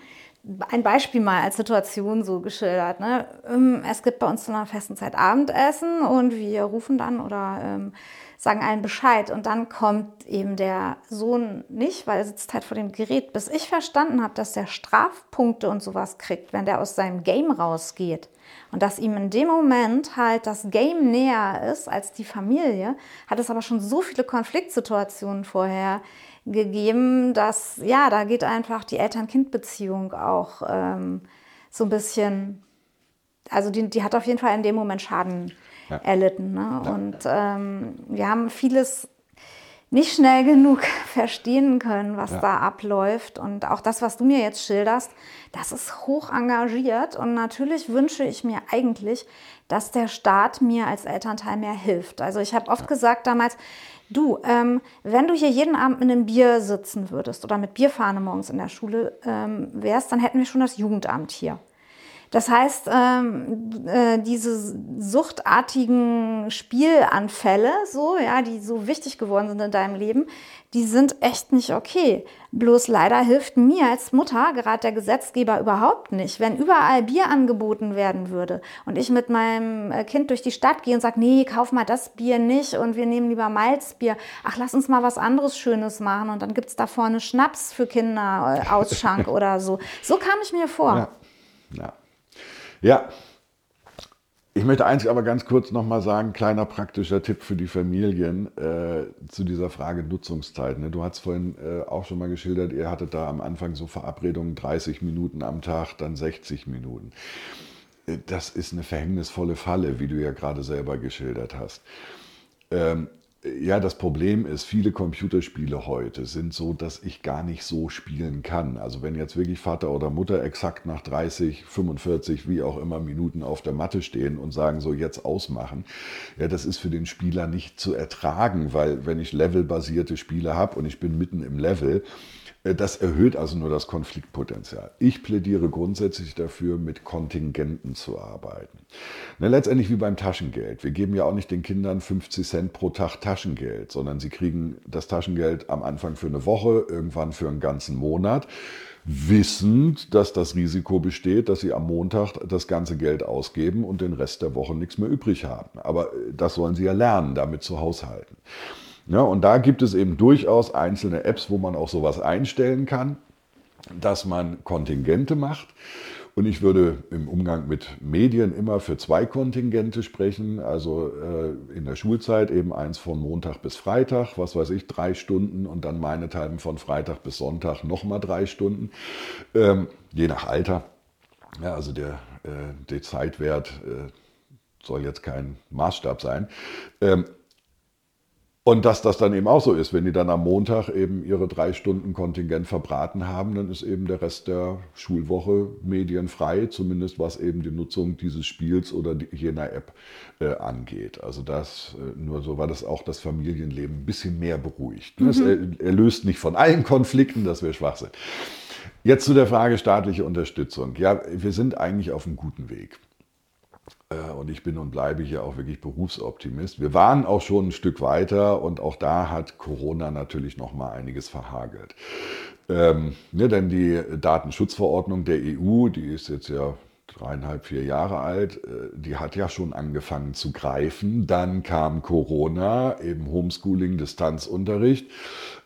ein Beispiel mal als Situation so geschildert. Ne? Ähm, es gibt bei uns zu einer festen Zeit Abendessen und wir rufen dann oder ähm, sagen allen Bescheid. Und dann kommt eben der Sohn nicht, weil er sitzt halt vor dem Gerät, bis ich verstanden habe, dass der Strafpunkte und sowas kriegt, wenn der aus seinem Game rausgeht. Und dass ihm in dem Moment halt das Game näher ist als die Familie, hat es aber schon so viele Konfliktsituationen vorher gegeben, dass, ja, da geht einfach die Eltern-Kind-Beziehung auch ähm, so ein bisschen, also die, die hat auf jeden Fall in dem Moment Schaden ja. erlitten. Ne? Ja. Und ähm, wir haben vieles nicht schnell genug verstehen können, was ja. da abläuft. Und auch das, was du mir jetzt schilderst, das ist hoch engagiert. Und natürlich wünsche ich mir eigentlich, dass der Staat mir als Elternteil mehr hilft. Also ich habe oft ja. gesagt damals, du, ähm, wenn du hier jeden Abend mit einem Bier sitzen würdest oder mit Bierfahne morgens in der Schule ähm, wärst, dann hätten wir schon das Jugendamt hier. Das heißt, ähm, äh, diese suchtartigen Spielanfälle, so, ja, die so wichtig geworden sind in deinem Leben, die sind echt nicht okay. Bloß leider hilft mir als Mutter gerade der Gesetzgeber überhaupt nicht. Wenn überall Bier angeboten werden würde und ich mit meinem äh, Kind durch die Stadt gehe und sage, nee, kauf mal das Bier nicht und wir nehmen lieber Malzbier. Ach, lass uns mal was anderes Schönes machen und dann gibt es da vorne Schnaps für Kinder, äh, Ausschank oder so. So kam ich mir vor. Ja. ja. Ja, ich möchte eins aber ganz kurz nochmal sagen, kleiner praktischer Tipp für die Familien äh, zu dieser Frage Nutzungszeit. Ne? Du hast vorhin äh, auch schon mal geschildert, ihr hattet da am Anfang so Verabredungen 30 Minuten am Tag, dann 60 Minuten. Äh, das ist eine verhängnisvolle Falle, wie du ja gerade selber geschildert hast. Ähm, ja, das Problem ist, viele Computerspiele heute sind so, dass ich gar nicht so spielen kann. Also wenn jetzt wirklich Vater oder Mutter exakt nach 30, 45, wie auch immer Minuten auf der Matte stehen und sagen, so jetzt ausmachen, ja, das ist für den Spieler nicht zu ertragen, weil wenn ich levelbasierte Spiele habe und ich bin mitten im Level, das erhöht also nur das Konfliktpotenzial. Ich plädiere grundsätzlich dafür, mit Kontingenten zu arbeiten. Ne, letztendlich wie beim Taschengeld. Wir geben ja auch nicht den Kindern 50 Cent pro Tag Taschengeld, sondern sie kriegen das Taschengeld am Anfang für eine Woche, irgendwann für einen ganzen Monat, wissend, dass das Risiko besteht, dass sie am Montag das ganze Geld ausgeben und den Rest der Woche nichts mehr übrig haben. Aber äh, das sollen sie ja lernen, damit zu haushalten. Ja, und da gibt es eben durchaus einzelne Apps, wo man auch sowas einstellen kann, dass man Kontingente macht. Und ich würde im Umgang mit Medien immer für zwei Kontingente sprechen. Also äh, in der Schulzeit eben eins von Montag bis Freitag, was weiß ich, drei Stunden und dann meinethalben von Freitag bis Sonntag nochmal drei Stunden, ähm, je nach Alter. Ja, also der, äh, der Zeitwert äh, soll jetzt kein Maßstab sein. Ähm, und dass das dann eben auch so ist, wenn die dann am Montag eben ihre drei Stunden Kontingent verbraten haben, dann ist eben der Rest der Schulwoche medienfrei, zumindest was eben die Nutzung dieses Spiels oder jener App äh, angeht. Also das äh, nur so, weil das auch das Familienleben ein bisschen mehr beruhigt. Mhm. Das, er, er löst nicht von allen Konflikten, das wäre Schwachsinn. Jetzt zu der Frage staatliche Unterstützung. Ja, wir sind eigentlich auf einem guten Weg. Äh, und ich bin und bleibe hier auch wirklich Berufsoptimist. Wir waren auch schon ein Stück weiter und auch da hat Corona natürlich noch mal einiges verhagelt. Ähm, ne, denn die Datenschutzverordnung der EU, die ist jetzt ja dreieinhalb, vier Jahre alt, äh, die hat ja schon angefangen zu greifen. Dann kam Corona, eben Homeschooling, Distanzunterricht.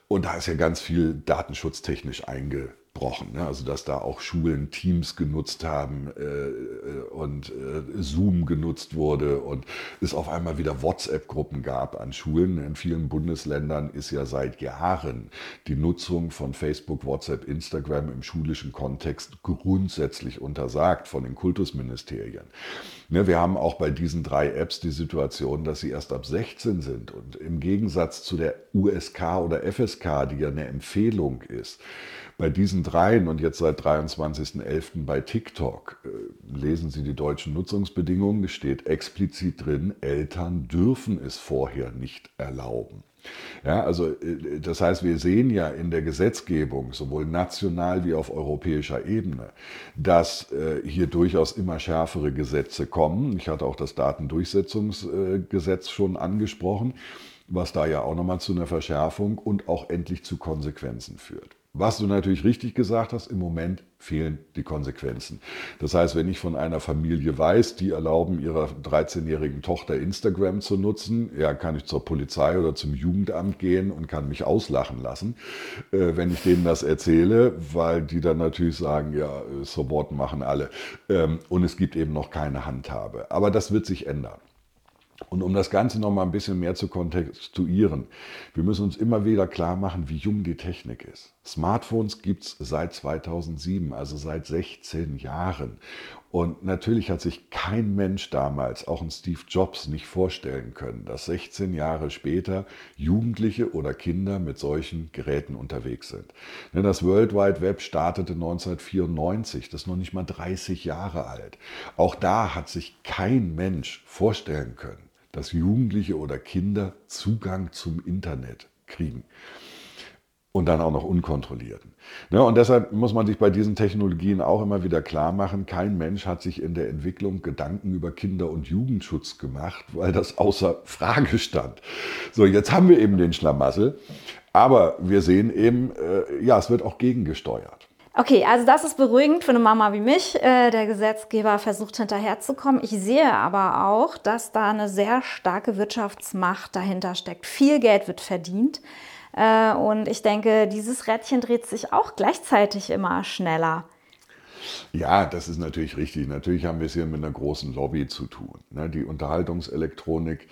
Und da ist ja ganz viel datenschutztechnisch eingebaut ausgebrochen. Ne? Also dass da auch Schulen Teams genutzt haben äh, und äh, Zoom genutzt wurde und es auf einmal wieder WhatsApp-Gruppen gab an Schulen. In vielen Bundesländern ist ja seit Jahren die Nutzung von Facebook, WhatsApp, Instagram im schulischen Kontext grundsätzlich untersagt von den Kultusministerien. Ne, wir haben auch bei diesen drei Apps die Situation, dass sie erst ab 16 sind und im Gegensatz zu der USK oder FSK, die ja eine Empfehlung ist, bei diesen dreien und jetzt seit 23.11. bei TikTok äh, lesen Sie die deutschen Nutzungsbedingungen, es steht explizit drin, Eltern dürfen es vorher nicht erlauben. Ja, also äh, das heißt, wir sehen ja in der Gesetzgebung, sowohl national wie auf europäischer Ebene, dass äh, hier durchaus immer schärfere Gesetze kommen. Ich hatte auch das Datendurchsetzungsgesetz schon angesprochen, was da ja auch nochmal zu einer Verschärfung und auch endlich zu Konsequenzen führt. Was du natürlich richtig gesagt hast, im Moment fehlen die Konsequenzen. Das heißt, wenn ich von einer Familie weiß, die erlauben ihrer 13-jährigen Tochter Instagram zu nutzen, ja, kann ich zur Polizei oder zum Jugendamt gehen und kann mich auslachen lassen, äh, wenn ich denen das erzähle, weil die dann natürlich sagen, ja, so what machen alle. Ähm, und es gibt eben noch keine Handhabe. Aber das wird sich ändern. Und um das Ganze noch mal ein bisschen mehr zu kontextuieren, wir müssen uns immer wieder klar machen, wie jung die Technik ist. Smartphones gibt es seit 2007, also seit 16 Jahren. Und natürlich hat sich kein Mensch damals, auch ein Steve Jobs, nicht vorstellen können, dass 16 Jahre später Jugendliche oder Kinder mit solchen Geräten unterwegs sind. Denn das World Wide Web startete 1994, das ist noch nicht mal 30 Jahre alt. Auch da hat sich kein Mensch vorstellen können, dass Jugendliche oder Kinder Zugang zum Internet kriegen. Und dann auch noch unkontrollierten. Ne, und deshalb muss man sich bei diesen Technologien auch immer wieder klar machen, kein Mensch hat sich in der Entwicklung Gedanken über Kinder- und Jugendschutz gemacht, weil das außer Frage stand. So, jetzt haben wir eben den Schlamassel, aber wir sehen eben, äh, ja, es wird auch gegengesteuert. Okay, also das ist beruhigend für eine Mama wie mich. Äh, der Gesetzgeber versucht hinterherzukommen. Ich sehe aber auch, dass da eine sehr starke Wirtschaftsmacht dahinter steckt. Viel Geld wird verdient. Äh, und ich denke, dieses Rädchen dreht sich auch gleichzeitig immer schneller. Ja, das ist natürlich richtig. Natürlich haben wir es hier mit einer großen Lobby zu tun. Ne? Die Unterhaltungselektronik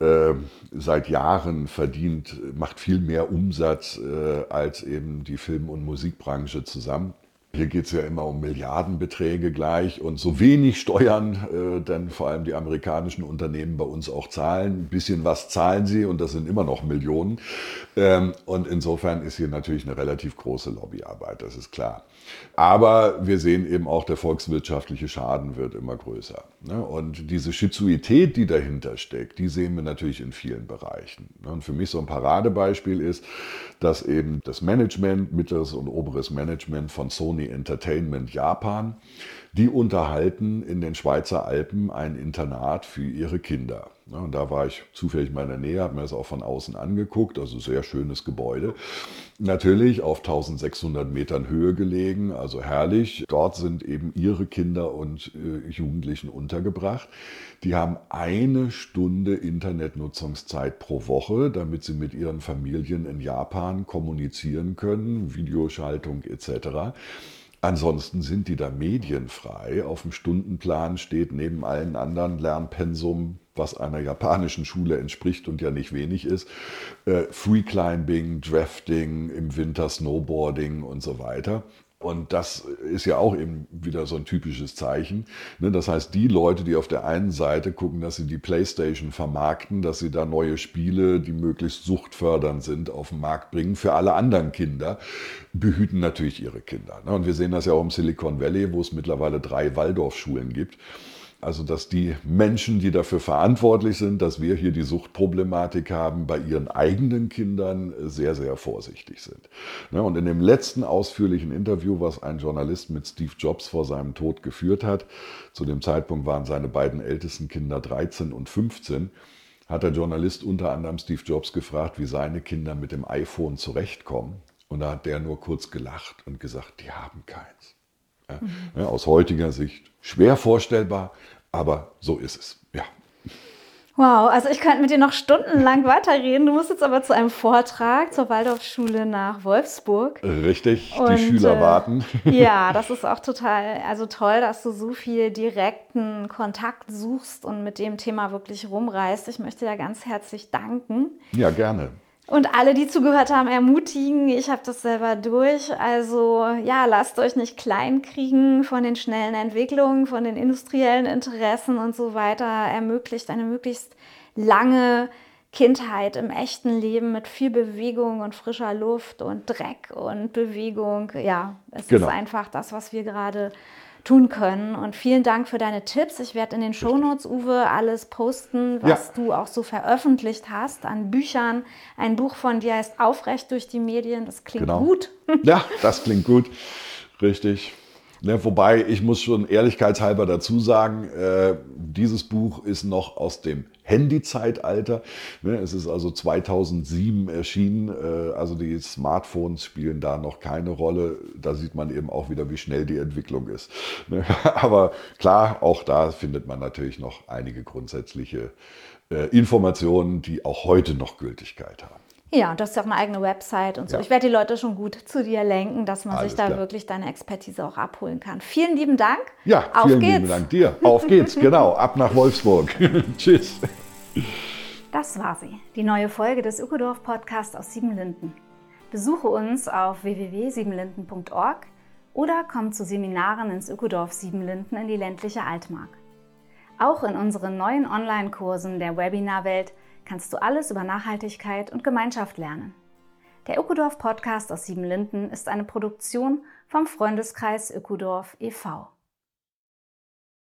äh, seit Jahren verdient, macht viel mehr Umsatz äh, als eben die Film- und Musikbranche zusammen. Hier geht es ja immer um Milliardenbeträge gleich und so wenig Steuern, äh, denn vor allem die amerikanischen Unternehmen bei uns auch zahlen. Ein bisschen was zahlen sie und das sind immer noch Millionen. Ähm, und insofern ist hier natürlich eine relativ große Lobbyarbeit, das ist klar. Aber wir sehen eben auch, der volkswirtschaftliche Schaden wird immer größer. Ne? Und diese Schizoität, die dahinter steckt, die sehen wir natürlich in vielen Bereichen. Ne? Und für mich so ein Paradebeispiel ist, dass eben das Management, mittleres und oberes Management von Sony Entertainment Japan, die unterhalten in den Schweizer Alpen ein Internat für ihre Kinder. Und da war ich zufällig mal in der Nähe, habe mir das auch von außen angeguckt, also sehr schönes Gebäude. Natürlich auf 1600 Metern Höhe gelegen, also herrlich. Dort sind eben ihre Kinder und äh, Jugendlichen untergebracht. Die haben eine Stunde Internetnutzungszeit pro Woche, damit sie mit ihren Familien in Japan kommunizieren können, Videoschaltung etc. Ansonsten sind die da medienfrei. Auf dem Stundenplan steht neben allen anderen Lernpensum, was einer japanischen Schule entspricht und ja nicht wenig ist, äh, Free Climbing, Drafting, im Winter Snowboarding und so weiter. Und das ist ja auch eben wieder so ein typisches Zeichen. Ne? Das heißt, die Leute, die auf der einen Seite gucken, dass sie die PlayStation vermarkten, dass sie da neue Spiele, die möglichst suchtfördernd sind, auf den Markt bringen, für alle anderen Kinder, behüten natürlich ihre Kinder. Ne? Und wir sehen das ja auch im Silicon Valley, wo es mittlerweile drei Waldorfschulen gibt. Also dass die Menschen, die dafür verantwortlich sind, dass wir hier die Suchtproblematik haben, bei ihren eigenen Kindern sehr, sehr vorsichtig sind. Ne, und in dem letzten ausführlichen Interview, was ein Journalist mit Steve Jobs vor seinem Tod geführt hat, zu dem Zeitpunkt waren seine beiden ältesten Kinder 13 und 15, hat der Journalist unter anderem Steve Jobs gefragt, wie seine Kinder mit dem iPhone zurechtkommen. Und da hat der nur kurz gelacht und gesagt, die haben keins. Ja, mhm. aus heutiger Sicht schwer vorstellbar, aber so ist es. Ja. Wow, also ich könnte mit dir noch stundenlang weiterreden. Du musst jetzt aber zu einem Vortrag zur Waldorfschule nach Wolfsburg. Richtig, Und, die Schüler äh, warten. Ja, das ist auch total, also toll, dass du so viel direkten Kontakt suchst und mit dem Thema wirklich rumreißt. Ich möchte dir ganz herzlich danken. Ja, gerne. Und alle, die zugehört haben, ermutigen. Ich habe das selber durch. Also ja, lasst euch nicht kleinkriegen von den schnellen Entwicklungen, von den industriellen Interessen und so weiter. Ermöglicht eine möglichst lange Kindheit im echten Leben mit viel Bewegung und frischer Luft und Dreck und Bewegung. Ja, es genau. ist einfach das, was wir gerade tun können. Und vielen Dank für deine Tipps. Ich werde in den Shownotes, Uwe, alles posten, was ja. du auch so veröffentlicht hast an Büchern. Ein Buch von dir heißt Aufrecht durch die Medien. Das klingt genau. gut. Ja, das klingt gut. Richtig. Ne, wobei, ich muss schon ehrlichkeitshalber dazu sagen, äh, dieses Buch ist noch aus dem Handy-Zeitalter. Ne, es ist also 2007 erschienen, äh, also die Smartphones spielen da noch keine Rolle. Da sieht man eben auch wieder, wie schnell die Entwicklung ist. Ne, aber klar, auch da findet man natürlich noch einige grundsätzliche äh, Informationen, die auch heute noch Gültigkeit haben. Ja, du hast ja auch eine eigene Website und so. Ja. Ich werde die Leute schon gut zu dir lenken, dass man Alles sich da klar. wirklich deine Expertise auch abholen kann. Vielen lieben Dank. Ja, Auf vielen geht's. lieben Dank dir. Auf geht's, genau. Ab nach Wolfsburg. Tschüss. Das war sie, die neue Folge des Ökodorf Podcasts aus Siebenlinden. Besuche uns auf www.siebenlinden.org oder komm zu Seminaren ins Ökodorf Siebenlinden in die ländliche Altmark. Auch in unseren neuen Online-Kursen der Webinarwelt kannst du alles über Nachhaltigkeit und Gemeinschaft lernen. Der Ökodorf Podcast aus Siebenlinden ist eine Produktion vom Freundeskreis Ökodorf e.V.